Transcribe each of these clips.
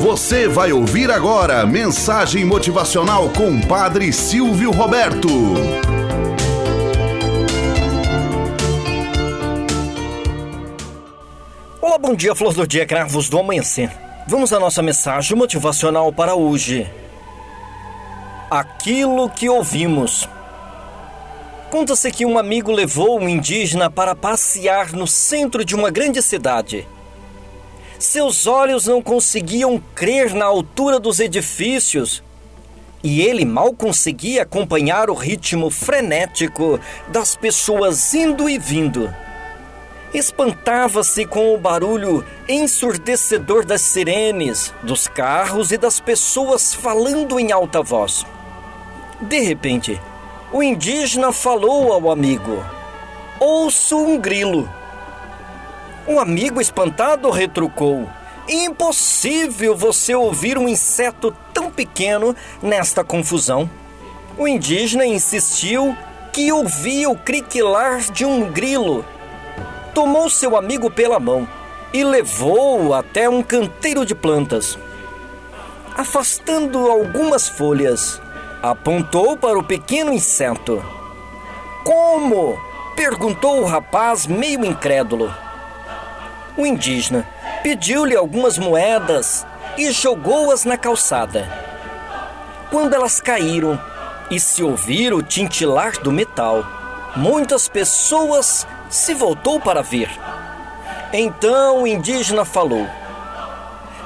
Você vai ouvir agora mensagem motivacional com Padre Silvio Roberto. Olá, bom dia, flor do dia, cravos do amanhecer. Vamos à nossa mensagem motivacional para hoje. Aquilo que ouvimos. Conta-se que um amigo levou um indígena para passear no centro de uma grande cidade. Seus olhos não conseguiam crer na altura dos edifícios e ele mal conseguia acompanhar o ritmo frenético das pessoas indo e vindo. Espantava-se com o barulho ensurdecedor das sirenes, dos carros e das pessoas falando em alta voz. De repente, o indígena falou ao amigo: Ouço um grilo. O amigo espantado retrucou: Impossível você ouvir um inseto tão pequeno nesta confusão. O indígena insistiu que ouvia o criquilar de um grilo. Tomou seu amigo pela mão e levou-o até um canteiro de plantas. Afastando algumas folhas, apontou para o pequeno inseto. Como? perguntou o rapaz, meio incrédulo. O indígena pediu-lhe algumas moedas e jogou-as na calçada. Quando elas caíram e se ouvir o tintilar do metal, muitas pessoas se voltou para ver. Então o indígena falou: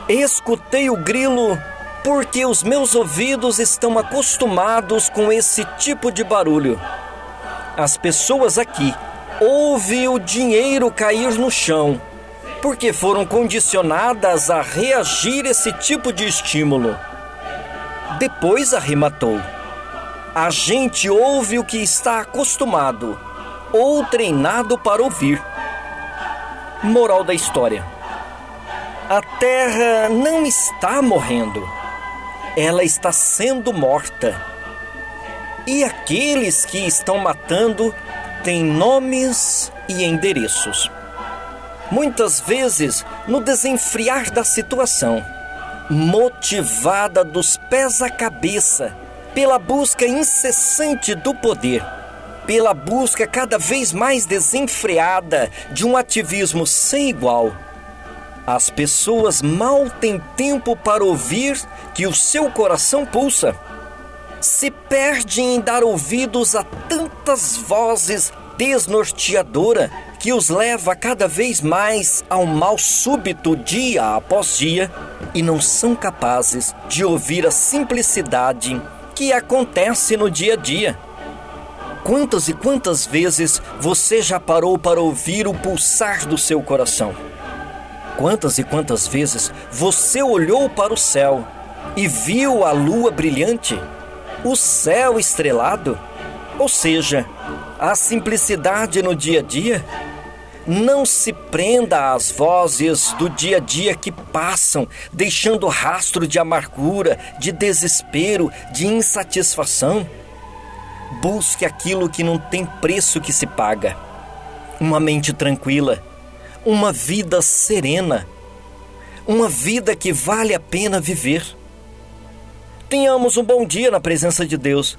Escutei o grilo porque os meus ouvidos estão acostumados com esse tipo de barulho. As pessoas aqui ouvem o dinheiro cair no chão porque foram condicionadas a reagir a esse tipo de estímulo. Depois arrematou. A gente ouve o que está acostumado ou treinado para ouvir. Moral da história: A Terra não está morrendo, ela está sendo morta. E aqueles que estão matando têm nomes e endereços muitas vezes no desenfriar da situação, motivada dos pés à cabeça pela busca incessante do poder, pela busca cada vez mais desenfreada de um ativismo sem igual. As pessoas mal têm tempo para ouvir que o seu coração pulsa. Se perdem em dar ouvidos a tantas vozes desnorteadora que os leva cada vez mais ao mal súbito dia após dia e não são capazes de ouvir a simplicidade que acontece no dia a dia. Quantas e quantas vezes você já parou para ouvir o pulsar do seu coração? Quantas e quantas vezes você olhou para o céu e viu a lua brilhante, o céu estrelado? Ou seja, a simplicidade no dia a dia. Não se prenda às vozes do dia a dia que passam, deixando rastro de amargura, de desespero, de insatisfação. Busque aquilo que não tem preço que se paga. Uma mente tranquila, uma vida serena, uma vida que vale a pena viver. Tenhamos um bom dia na presença de Deus